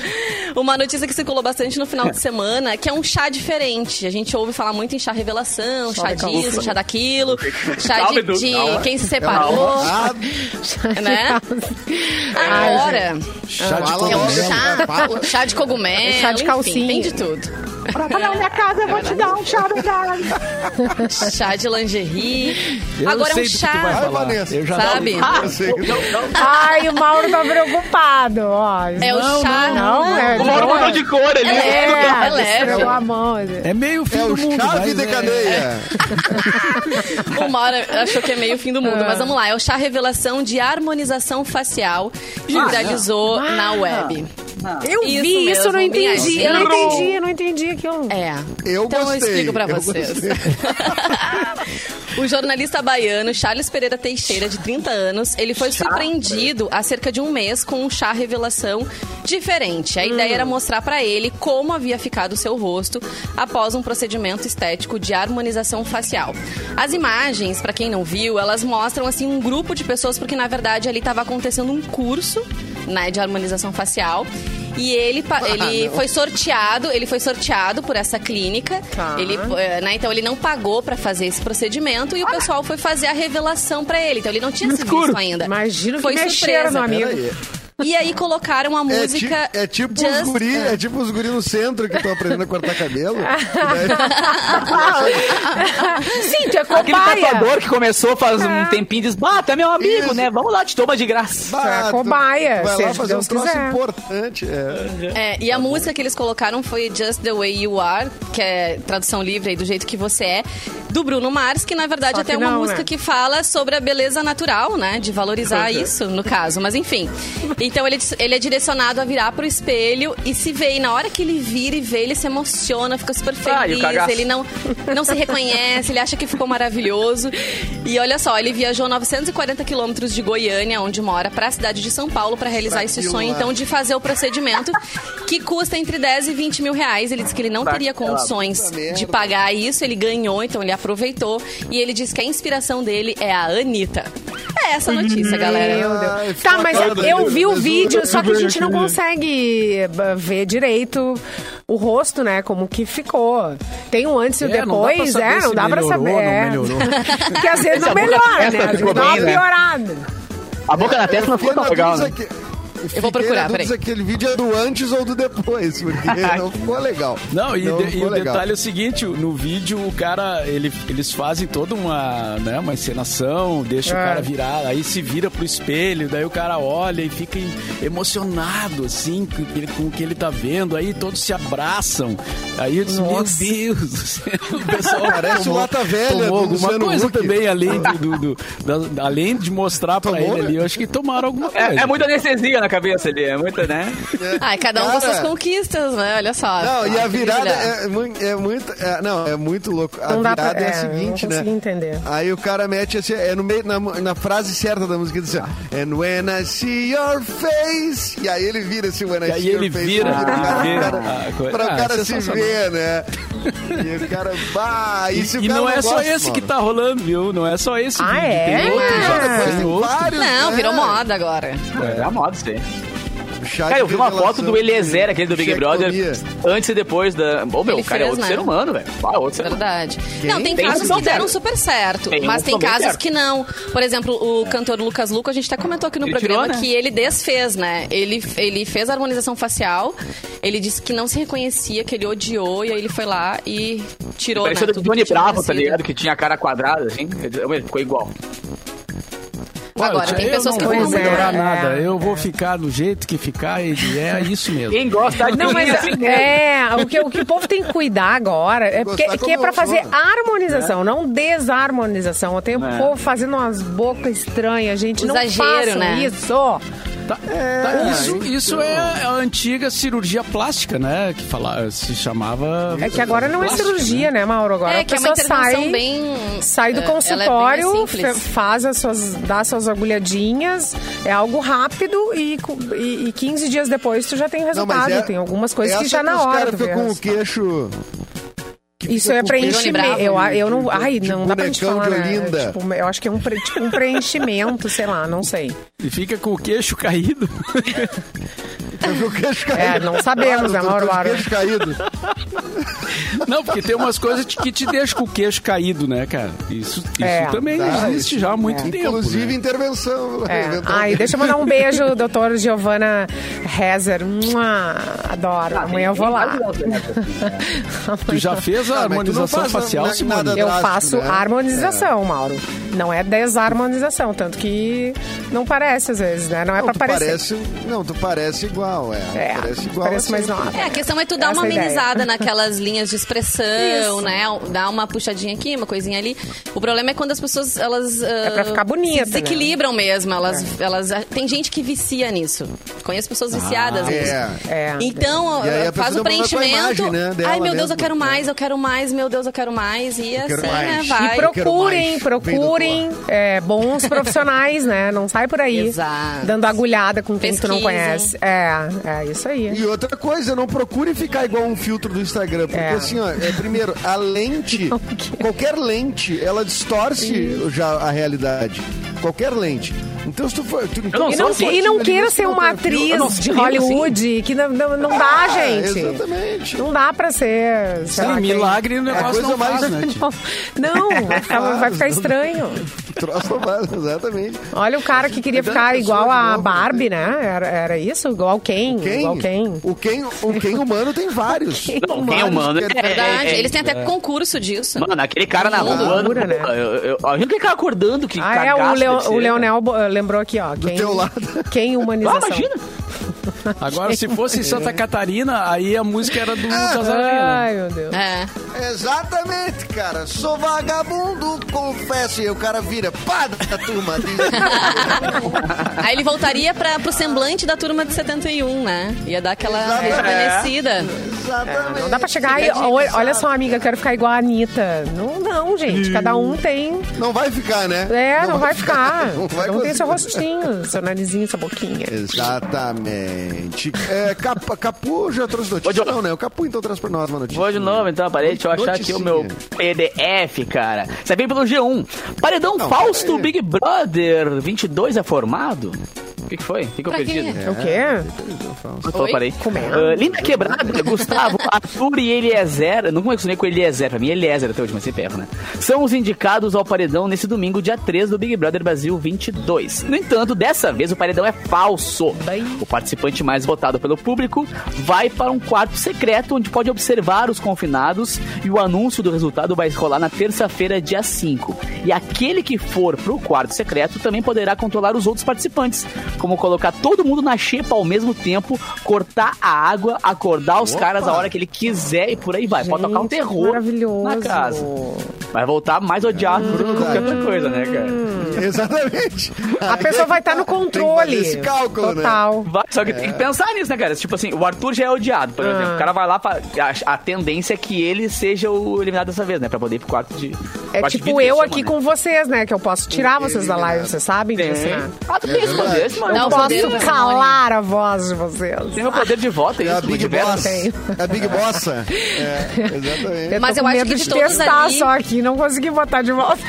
Uma notícia que circulou bastante no final de semana, que é um chá diferente. A gente ouve falar muito em chá revelação, chá disso, chá daquilo, chá de, de quem se separou, Ah, né? Agora, Chá de é um logo. chá, de cogumelo, Chá de enfim, calcinha. tem de tudo. Na minha casa, eu vou te dar um chá verdade. Chá de lingerie. Eu Agora é sei um do que tu vai chá. Vanessa. Eu já sabe? eu sei não. Ai, o Mauro tá preocupado. Ó, É o chá. Não, é O Mauro de cor ali. É, É leve. a mão. É meio fim É do mundo. mas de é- cadeia. O Mauro achou que é meio fim do mundo, mas vamos lá. É o chá revelação de harmonização facial que viralizou na web. Eu Isso vi isso, eu não entendi. Eu não entendi, eu não entendi aquilo. É. Eu então gostei, eu explico pra eu vocês. o jornalista baiano Charles Pereira Teixeira, de 30 anos, ele foi surpreendido há cerca de um mês com um chá revelação diferente. A ideia era mostrar pra ele como havia ficado o seu rosto após um procedimento estético de harmonização facial. As imagens, pra quem não viu, elas mostram assim um grupo de pessoas porque na verdade ali estava acontecendo um curso, né, de harmonização facial. E ele, pa- ele foi sorteado, ele foi sorteado por essa clínica. Tá. Ele, eh, né, então ele não pagou pra fazer esse procedimento e o pessoal foi fazer a revelação pra ele. Então ele não tinha se visto ainda. Imagina que foi mexeram no surpresa. amigo. E aí colocaram a É, ti- música é tipo Just- os guri, Ah. é tipo os guri no centro que estão aprendendo a cortar cabelo. Sim, tu é Aquele cobaia. tatuador que começou faz É. um tempinho e diz, bah, é meu amigo, Isso. né? Vamos lá, te toma de graça. Bah, é tu cobaia, Vai lá fazer um Deus troço quiser. importante. É. É, e a música que eles colocaram foi Just the Way You Are, que é tradução livre aí do jeito que você é, do Bruno Mars, que na verdade Só até é uma não, música né? que fala sobre a beleza natural, né? De valorizar isso, no caso. Mas enfim. Então ele, ele é direcionado a virar pro espelho e se vê. E na hora que ele vira e vê, ele se emociona, fica super Ah, feliz. cagaço. ele não, não se reconhece, ele acha que ficou maravilhoso. E olha só, ele viajou 940 quilômetros de Goiânia, onde mora, pra cidade de São Paulo para realizar esse sonho, lá. então, de fazer o procedimento, que custa entre 10 e 20 mil reais. Ele disse que ele não teria condições de pagar isso, ele ganhou, então ele aproveitou. E ele disse que a inspiração dele é a Anitta. É essa a notícia, galera. Meu Ai, Deus. Tá, mas eu vi o O- vídeo, só que a o- gente não consegue eh, ver direito o rosto, né? Como que ficou. Tem um antes e o É, não dá pra depois, saber é, não dá pra melhorou saber. ou não é. melhorou. Porque às vezes não melhora, né? Às vezes dá uma né? piorada. A boca na testa não ficou tão legal, né? que- Eu vou procurar, dúvida peraí. se aquele vídeo é do antes ou do depois, porque não ficou legal. Não, e, de- e o legal. detalhe é o seguinte, no vídeo o cara, ele, eles fazem toda uma, né, uma encenação, deixa o É. cara virar, aí se vira pro espelho, daí o cara olha e fica em- emocionado, assim, com, o que ele- com o que ele tá vendo, aí todos se abraçam. Aí eu disse, Nossa. meu Deus do céu, o pessoal Parece o Lata Velha tomou do alguma Luciano coisa Huck. também, além, do, do- do- da- além de mostrar pra Tomou, ele né? ali, eu acho que tomaram alguma coisa. É, é muita anestesia na cabeça ali, é muita, né? Ai, cada um com suas conquistas, né? Olha só. Não, e a Ah, que virada é, muito, é muito. é, não, é muito louco. A Não dá pra- virada é, a é, seguinte, não né? entender. Aí o cara mete assim, é no meio, na, na frase certa da música, diz assim, ó, And when I see your face. E aí ele vira assim, when I E aí see your ele face. vira, cara- vira cara- a coisa. Pra o Ah, cara se sensacional. ver, né? E o cara, bah, E, isso o e cara não é só gosta, esse que mano. tá rolando, viu? Não é só esse Ah, vídeo. é? Tem outros, Ah, tem outros. Não, né? virou moda agora. É a moda. Chá Cara, eu vi uma foto do Eliezer, aquele do Big Brother, antes e depois da. Ô, meu, o cara é fez, outro né? ser humano, velho. Ah, outro ser humano. Verdade. Não, tem, Tem casos que deram super certo, Tem mas uns tem casos certo. que não. Por exemplo, o cantor Lucas Luco, a gente até comentou aqui no Ele programa tirou, né? que ele desfez, né? Ele, ele fez a harmonização facial, ele disse que não se reconhecia, que ele odiou, e aí ele foi lá e tirou, Parecia né? do Johnny que tinha Bravo, tá ligado? Que tinha a cara quadrada, assim. Ele Ficou igual. Agora, eu tem pessoas não que vou vão melhorar é, nada. é. Eu vou ficar do jeito que ficar e é isso mesmo. Quem gosta de Não, mas assim mesmo. é, o que, o que o povo tem que cuidar agora é porque Gostar que é pra fazer funciona. harmonização, não desarmonização. Eu tenho É. o povo fazendo umas bocas estranhas, gente. não Exagero, façam né? isso. Tá, tá, isso, isso é a antiga cirurgia plástica, né? Que fala, se chamava. É que agora não é plástica, cirurgia, né, Mauro? Agora É, a que é uma pessoa intervenção sai, bem... sai do é, é consultório, faz as suas, dá as suas agulhadinhas, é algo rápido e, e, e 15 dias depois tu já tem o Não, resultado. é- tem algumas coisas que já na os hora. caras tu vê ficam com o queixo... que Isso é preenchimento. Eu, eu não. Ai, de não dá pra gente falar. de Né? Tipo, eu acho que é um, pre- tipo um preenchimento, sei lá, não sei. E fica com o queixo caído. O queixo caído? É, não sabemos, né, Mauro Lara? queixo caído. Não, porque tem umas coisas que te deixam com o queixo caído, né, cara? Isso, isso É, também tá. existe já há muito tempo. Inclusive né? intervenção. É. eventualmente. Ai, deixa eu mandar um beijo, doutor Giovana Rezer. Mua, adoro. Amanhã eu vou lá. Tu já fez a Ah, harmonização facial, na- Simone? Eu drástico, faço né? harmonização, Mauro. Não é desarmonização, tanto que não parece às vezes, né? Não é Não, pra parecer. parece, não, tu parece igual igual, é. É, parece igual. parece mais nova. É, a questão é tu dar Essa uma é ideia. amenizada naquelas linhas de expressão, Isso. né? Dar uma puxadinha aqui, uma coisinha ali. O problema é quando as pessoas, elas... É pra ficar bonita, Se desequilibram mesmo. Elas, elas, tem gente que vicia nisso. Conheço pessoas viciadas nisso. É. É. Então, E aí a faz o um preenchimento. imagem, né, Ai, meu Deus, eu quero mais, eu quero mais, meu Deus, eu quero mais. E assim, né, mais. vai. E procurem, procurem é, bons profissionais, né? Não sai por aí Exato. dando agulhada com quem tu não conhece. É, é isso aí. E outra coisa, não procure ficar igual um filtro do Instagram. Porque É. assim, ó, é, primeiro, a lente, qualquer lente, ela distorce já a realidade. Qualquer lente. Então se tu for. Tu, então, não E não, e não queira no ser uma atriz não de sei, Hollywood, que não, não, não dá, Ah, gente. Exatamente. Não dá pra ser. lá, Sim, quem- milagre o É negócio coisa não mais- faz, né? tio? Não, vai ficar, vai ficar estranho. Troço vale, exatamente. Olha o cara que queria ficar igual a novo, Barbie, né? Era, era isso? Igual quem? Quem? Igual quem? O quem, o quem humano tem vários. Não, quem é humano é, É verdade, é- eles têm até concurso disso. Mano, aquele cara na rua. Loucura, né? Eu, eu, imagina aquele cara acordando que Ah, é, o, Leo- o Leonel lembrou aqui, ó. Quem, teu lado. Quem Ah, humanização. imagina. Agora, se fosse em Santa Catarina, aí a música era do Casarinho. Ai, meu Deus. É. Exatamente, cara. Sou vagabundo, confesso. E o cara vira, pá, da turma. Diz, Aí ele voltaria pra, pro semblante da turma de 71, né? Ia dar aquela Exatamente. rejuvenescida. Exatamente. Não dá pra chegar e. Olha, olha só, amiga, quero ficar igual a Anitta. Não, não, gente. Cada um tem. Não vai ficar, né? É, não, vai ficar. Não vai Cada um tem seu rostinho, seu narizinho, sua boquinha. Exatamente. É, Cap- Capu já trouxe notícia? Não, né? O Capu então traz pra nós uma notícia. Vou de novo, então, parei. Deixa eu achar aqui o meu PDF, cara. Você vem pelo G1. Paredão Não, Fausto peraí. Big Brother 22 é formado? O que, que foi? O que, que eu Pra perdi? É o quê? Oi? parei. Como é? Ah, Linda Quebrada, Gustavo, Arthur e Eliezer. Eu Não acostumei com Eliezer, pra mim é Eliezer até hoje, mas sempre erro, né? São os indicados ao paredão nesse domingo, dia 3 do Big Brother Brasil 22. No entanto, dessa vez o paredão é falso. O participante mais votado pelo público vai para um quarto secreto onde pode observar os confinados e o anúncio do resultado vai rolar na terça-feira, dia 5. E aquele que for pro quarto secreto também poderá controlar os outros participantes, como colocar todo mundo na xepa ao mesmo tempo, cortar a água, acordar os caras a hora que ele quiser e por aí vai. Pode tocar um Gente, terror maravilhoso. na casa. Vai voltar mais odiado por qualquer outra coisa, né, cara? Exatamente. A pessoa vai estar no Tem que controle. fazer esse cálculo, né? Total. Vai, só que tem que pensar nisso, né, cara? Tipo assim, o Arthur já é odiado, por exemplo. O cara vai lá, pra, a, a tendência é que ele seja o eliminado dessa vez, né? Pra poder ir pro quarto de. É quarto de tipo vidro, eu que aqui chama, com vocês, né? Que eu posso tirar vocês da live, vocês sabem né? disso, né? Ah, tu tem poder, esse mano. Não, o posso calar a voz de vocês. Tem meu poder de voto, é É a isso? Big Multiverso. Boss. Tenho. É a Big Bossa. É, exatamente. Eu Mas eu acho que de de todos testar ali- só aqui, não consegui botar de volta.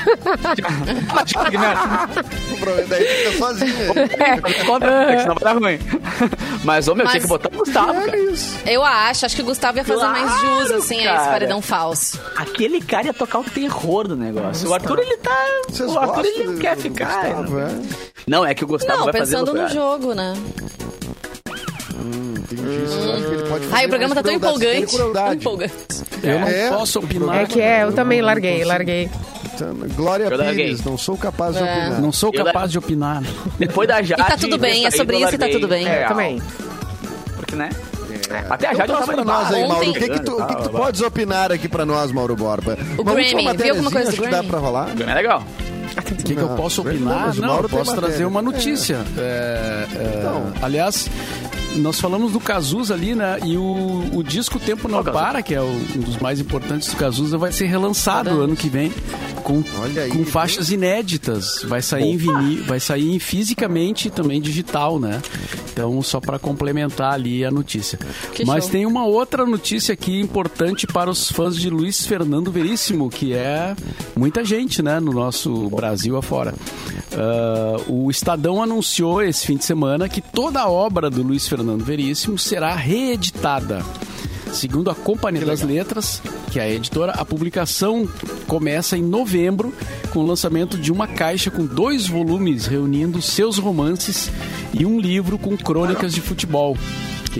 O problema daí fica sozinho. Conta, porque senão vai dar ruim. Mas, ô, meu, Mas- tinha que botar o Gustavo, cara. Eu acho, acho que o Gustavo ia fazer Claro, mais jus, assim, a esse cara. paredão falso. Aquele cara ia tocar o terror do negócio. O Arthur, ele tá... Vocês o Arthur, ele não quer ficar. Gustavo, é? Não, é que o Gustavo Não, vai fazer... pensando no jogo, né? Entendi. pode fazer Ai, o programa tá tão empolgante. Empolgante. Eu não É. posso opinar. É que é, eu também larguei, larguei. Glória Eu larguei. Pires, não sou capaz de É. opinar. Não sou Eu- capaz de opinar. Depois da Jade... E tá tudo bem, é sobre isso e tá tudo bem. É, Eu também. Porque, né? Até a Então Jade tava pra nós aí, Mauro. O que que tu, o que que tu Ah, podes opinar aqui pra nós, Mauro Borba? O Uma última Grammy, viu alguma coisa do acho que dá Grammy? pra rolar? É legal. O que, que eu Não, posso não, opinar? Não, Mauro eu posso matéria. trazer uma notícia. É, é, Então. Aliás, nós falamos do Cazuza ali, né? E o, o disco Tempo Não? Para, que é o- um dos mais importantes do Cazuza, vai ser relançado ano que vem com, Olha aí, com faixas inéditas. Vai sair em vinil, vai sair em fisicamente e também digital, né? Então, só para complementar ali a notícia. Que Mas show. tem uma outra notícia aqui importante para os fãs de Luiz Fernando Veríssimo, que é muita gente, né, no nosso Brasil afora. Ah, o Estadão anunciou esse fim de semana que toda a obra do Luiz Fernando Veríssimo será reeditada. Segundo a Companhia das Letras, que é a editora, a publicação começa em novembro com o lançamento de uma caixa com dois volumes reunindo seus romances e um livro com crônicas de futebol.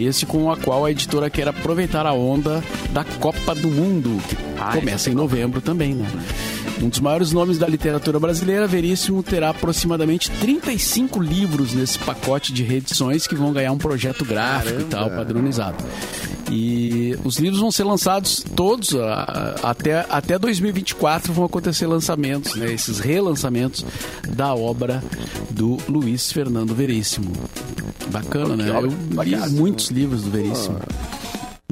Esse com a qual a editora quer aproveitar a onda da Copa do Mundo, que começa em novembro também, né? Um dos maiores nomes da literatura brasileira, Veríssimo terá aproximadamente 35 livros nesse pacote de reedições que vão ganhar um projeto gráfico e tal, padronizado. E os livros vão ser lançados todos, a- até, até 2024 vão acontecer lançamentos, né, esses relançamentos da obra do Luiz Fernando Veríssimo. Bacana, né? Eu li muitos livros do Veríssimo.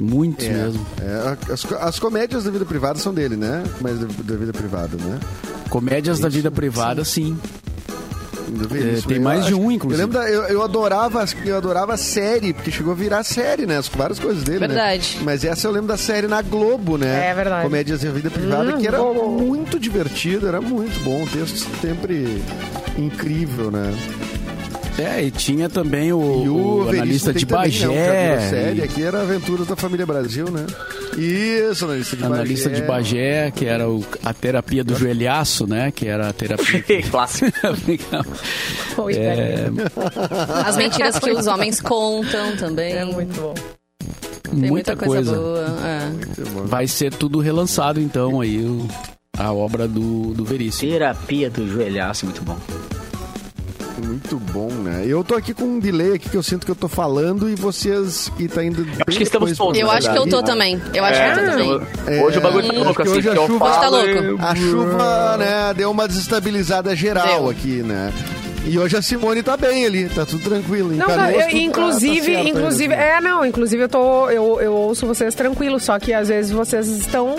Muitos É, mesmo. é, as, as comédias da vida privada são dele, né? Comédias da, da vida privada, né? Comédias da vida privada, sim. Do Veríssimo. tem Eu mais de acho- um, inclusive. Eu, lembro da- eu, eu adorava, eu adorava a série, porque chegou a virar série, né? As, várias coisas dele, Verdade. né? Mas essa eu lembro da série na Globo, né? É verdade. Comédias da vida privada, Hum, que era bom. muito divertido, era muito bom. O texto sempre incrível, né? É, e tinha também o, E o o analista de também, né? Bagé. série, e- aqui era Aventuras da Família Brasil, né? Isso, analista de Analista Bagé. de Bagé, que era o- a terapia do joelhaço, né? Que era a terapia. Clássico. É, As mentiras que os homens contam também. É muito bom. Tem muita, coisa. boa. é. Vai ser tudo relançado, então, aí, o- a obra do, do Veríssimo. Terapia do joelhaço, muito bom. Muito bom, né? Eu tô aqui com um delay aqui que eu sinto que eu tô falando e vocês que tá indo. acho que estamos todos, Eu acho que eu tô também. Eu acho que eu tô também. É, hoje o bagulho tá louco, assim, hoje a chuva- Hoje tá falo, louco. A chuva, né, deu uma desestabilizada geral Deu. aqui, né? E hoje a Simone tá bem ali, tá tudo tranquilo. Não, não, Canoas, eu- tá- inclusive, tá certo inclusive, ainda, assim. é, não, inclusive eu tô, eu, eu ouço vocês tranquilos, só que às vezes vocês estão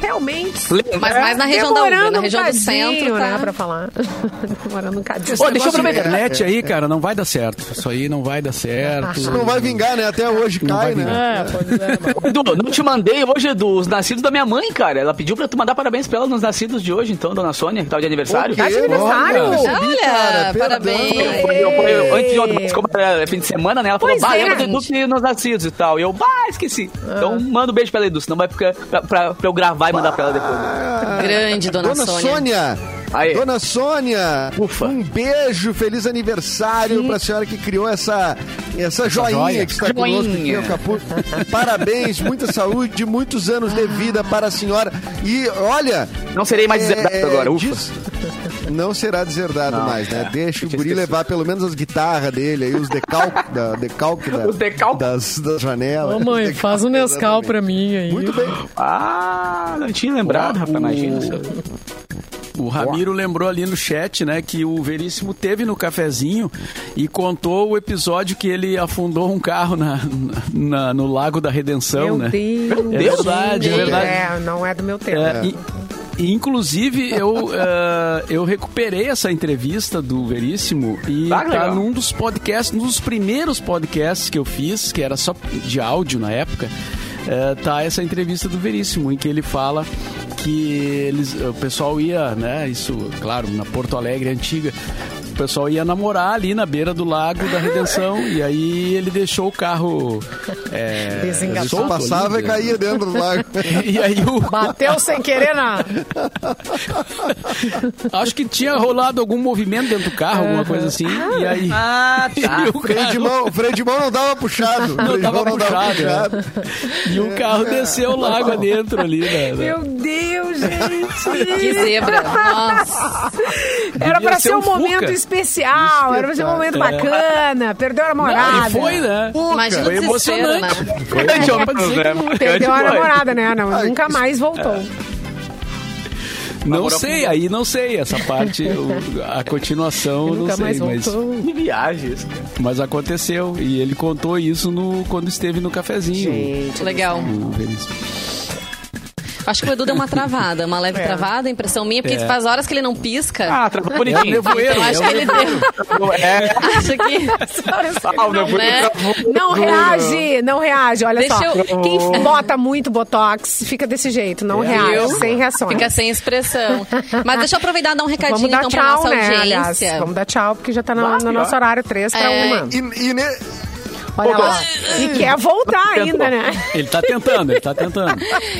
realmente Mas mais na região da Ubra, na um região do cadinho, centro, tá? né, pra falar. demorando um cadinho. Ô, deixa eu Essa aproveitar. internet aí, cara, não vai dar certo. Isso aí não vai dar certo. Não vai vingar, né? Até hoje Não cai, vai né? É, é. Edu, não te mandei hoje dos nascidos da minha mãe, cara. Ela pediu pra tu mandar parabéns pra ela nos nascidos de hoje, então, dona Sônia, que tava de aniversário. Tá de aniversário? olha, perdão. parabéns. Eu- antes de ontem, mas como era fim de semana, né? Ela falou, Pois bah, é. lembra do Edu que nos nascidos e tal. E eu, bah, esqueci. Então, manda um beijo pra ela, Edu, senão vai ficar pra, pra, pra eu gravar e mandar pra ela depois. Ah, Grande, dona Dona Sônia. Sônia. Aí. Dona Sônia, Ufa. um beijo, feliz aniversário pra senhora que criou essa, essa joinha joia. que está conosco aqui, Joinha. o Capu. Parabéns, muita saúde, muitos anos de vida para a senhora. E olha. Não serei mais é, agora, ufa. diz- Não será deserdado Não, mais, né? é. Deixa o guri levar pelo menos as guitarras dele aí, os decalques da, decalque da, Os decalque. das, das janelas. Ô, mãe, faz um Nescau pra mim aí. Muito bem. Ah, não tinha lembrado, rapaz, imagina. se eu- O Ramiro lembrou ali no chat, né, que o Veríssimo teve no cafezinho e contou o episódio que ele afundou um carro na, na- no Lago da Redenção, Meu né? Deus. É verdade, é verdade. É, não é do meu tempo. É, e- e, inclusive, eu, eh, eu recuperei essa entrevista do Veríssimo e Ah, tá legal. num dos podcasts, num dos primeiros podcasts que eu fiz, que era só de áudio na época, eh, tá essa entrevista do Veríssimo, em que ele fala que eles, o pessoal ia, né, isso, claro, na Porto Alegre antiga, o pessoal ia namorar ali na beira do Lago da Redenção e aí ele deixou o carro é, solto passava ali, e caía dentro do lago. E aí o, Bateu sem querer na. Acho que tinha rolado algum movimento dentro do carro, alguma coisa assim. E aí. Ah, tá. e o Freio de mão, o freio de mão não dava puxado. O freio de tava mão não dava puxado, e o carro desceu o lago adentro ali, né? Meu Deus, gente. Que zebra. Nossa. Era pra ser ser um um Fuca. Especial, era pra ser um momento bacana. Perdeu a Não, namorada. e foi, né? Imagina Foi desespero, né? emocionante. Foi emocionante. né? Perdeu a namorada, né? Não, Ai, nunca mais voltou. Não Namorou sei, com- aí não sei. Essa parte, o- a continuação, eu não nunca sei, mais mas. Que cara. mas aconteceu. E ele contou isso no, quando esteve no cafezinho. Gente, Legal. O Veríssimo. Acho que o Edu deu uma travada, uma leve É. travada, impressão minha, porque É. faz horas que ele não pisca. Ah, travou É o bonitinho. eu acho é que ele deu. É, Acho que. ah, o nevoeiro Né? travou. Não reage, não reage. Olha Deixa só, eu- quem bota muito botox fica desse jeito, não É. reage, Viu? sem reações. Fica sem expressão. Mas deixa eu aproveitar e dar um recadinho Vamos dar então pra tchau, nossa né? audiência. Aliás, vamos dar tchau, porque já tá no, no nosso horário 3 pra É. uma. E, e Olha lá. E quer voltar ainda, né? Ele tá tentando, ele tá tentando.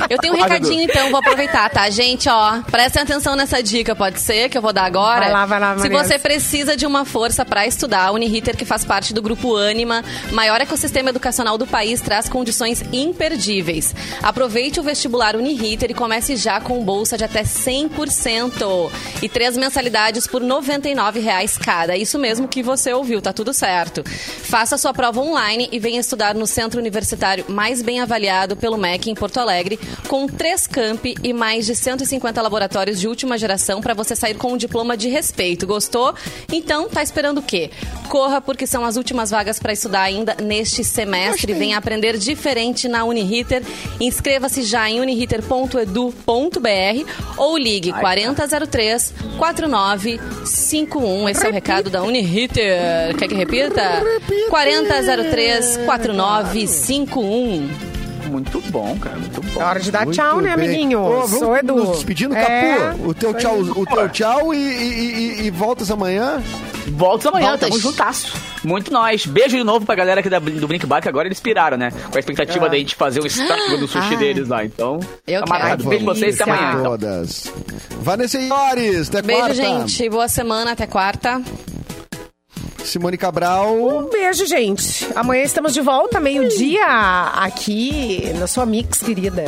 Eu tenho um recadinho, então, vou aproveitar, tá? Gente, ó, prestem atenção nessa dica, pode ser, que eu vou dar agora. Vai lá, vai lá, Se Vanessa. você precisa de uma força pra estudar, a Uniriter, que faz parte do Grupo Anima, maior ecossistema educacional do país, traz condições imperdíveis. Aproveite o vestibular Uniriter e comece já com bolsa de até 100% e três mensalidades por 99 reais cada. É isso mesmo que você ouviu, tá tudo certo. Faça sua prova online e venha estudar no centro universitário mais bem avaliado pelo MEC em Porto Alegre, com três campi e mais de 150 laboratórios de última geração para você sair com um diploma de respeito. Gostou? Então, tá esperando o quê? Corra, porque são as últimas vagas para estudar ainda neste semestre. Venha aprender diferente na Uniriter. Inscreva-se já em uniriter.edu.br ou ligue 4003 4951. Esse é o recado da Uniriter. Quer que repita? 4003 4951. Muito bom, cara, muito bom. É hora de dar Muito tchau, né, bem. amiguinho? Ô, vamos Sou Edu. Nos despedindo, É, Capu. O teu tchau, o teu tchau e, e, e- e voltas amanhã. Volta amanhã, Voltas. tamo juntasso. Muito nós. Beijo de novo pra galera aqui da, do Brinque Bar, que agora eles piraram, né? Com a expectativa da gente fazer o estrago do sushi Ai. deles lá. Então, Eu tá marcado. Beijo pra vocês, até amanhã. Então. Todas. Vanessa Iores, até Beijo, quarta. gente. Boa semana. Até quarta. Simone Cabral. Um beijo, gente. Amanhã estamos de volta, meio-dia, aqui na sua Mix, querida.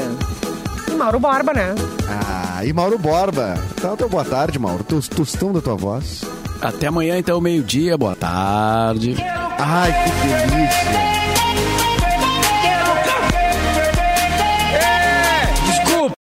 E Mauro Borba, né? Ah, e Mauro Borba. Então, teu boa tarde, Mauro. Tos- Tostão da tua voz. Até amanhã, então, meio-dia. Boa tarde. Ai, que delícia.